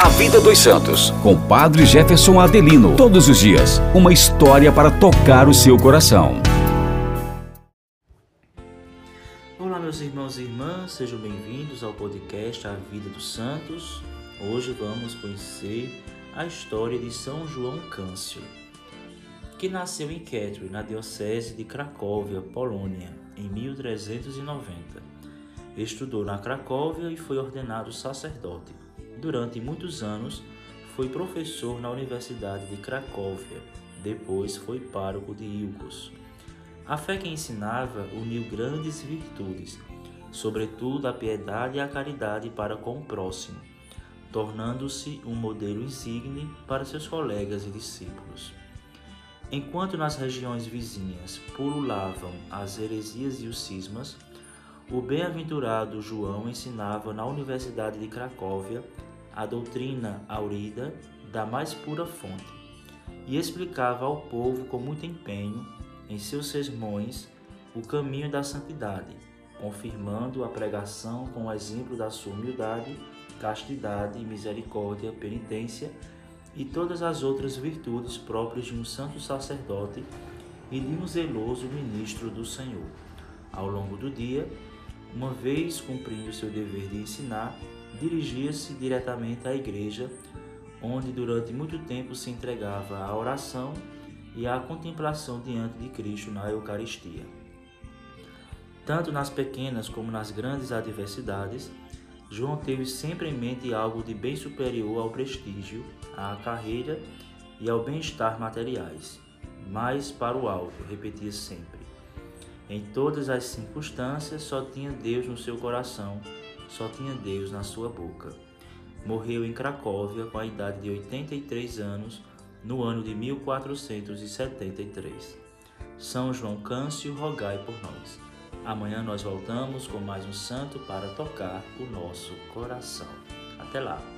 A Vida dos Santos, com Padre Jefferson Adelino. Todos os dias, uma história para tocar o seu coração. Olá, meus irmãos e irmãs, sejam bem-vindos ao podcast A Vida dos Santos. Hoje vamos conhecer a história de São João Câncio, que nasceu em Kettwin, na diocese de Cracóvia, Polônia, em 1390. Estudou na Cracóvia e foi ordenado sacerdote. Durante muitos anos, foi professor na Universidade de Cracóvia, depois foi pároco de Ilgos. A fé que ensinava uniu grandes virtudes, sobretudo a piedade e a caridade para com o próximo, tornando-se um modelo insigne para seus colegas e discípulos. Enquanto nas regiões vizinhas pululavam as heresias e os cismas, o bem-aventurado João ensinava na Universidade de Cracóvia a doutrina aurida da mais pura fonte e explicava ao povo com muito empenho, em seus sermões, o caminho da santidade, confirmando a pregação com o exemplo da sua humildade, castidade, misericórdia, penitência e todas as outras virtudes próprias de um santo sacerdote e de um zeloso ministro do Senhor. Ao longo do dia, uma vez cumprindo seu dever de ensinar, dirigia-se diretamente à igreja, onde durante muito tempo se entregava à oração e à contemplação diante de Cristo na Eucaristia. Tanto nas pequenas como nas grandes adversidades, João teve sempre em mente algo de bem superior ao prestígio, à carreira e ao bem-estar materiais, mais para o alto, repetia sempre. Em todas as circunstâncias, só tinha Deus no seu coração só tinha Deus na sua boca. Morreu em Cracóvia com a idade de 83 anos no ano de 1473. São João Câncio, rogai por nós. Amanhã nós voltamos com mais um santo para tocar o nosso coração. Até lá!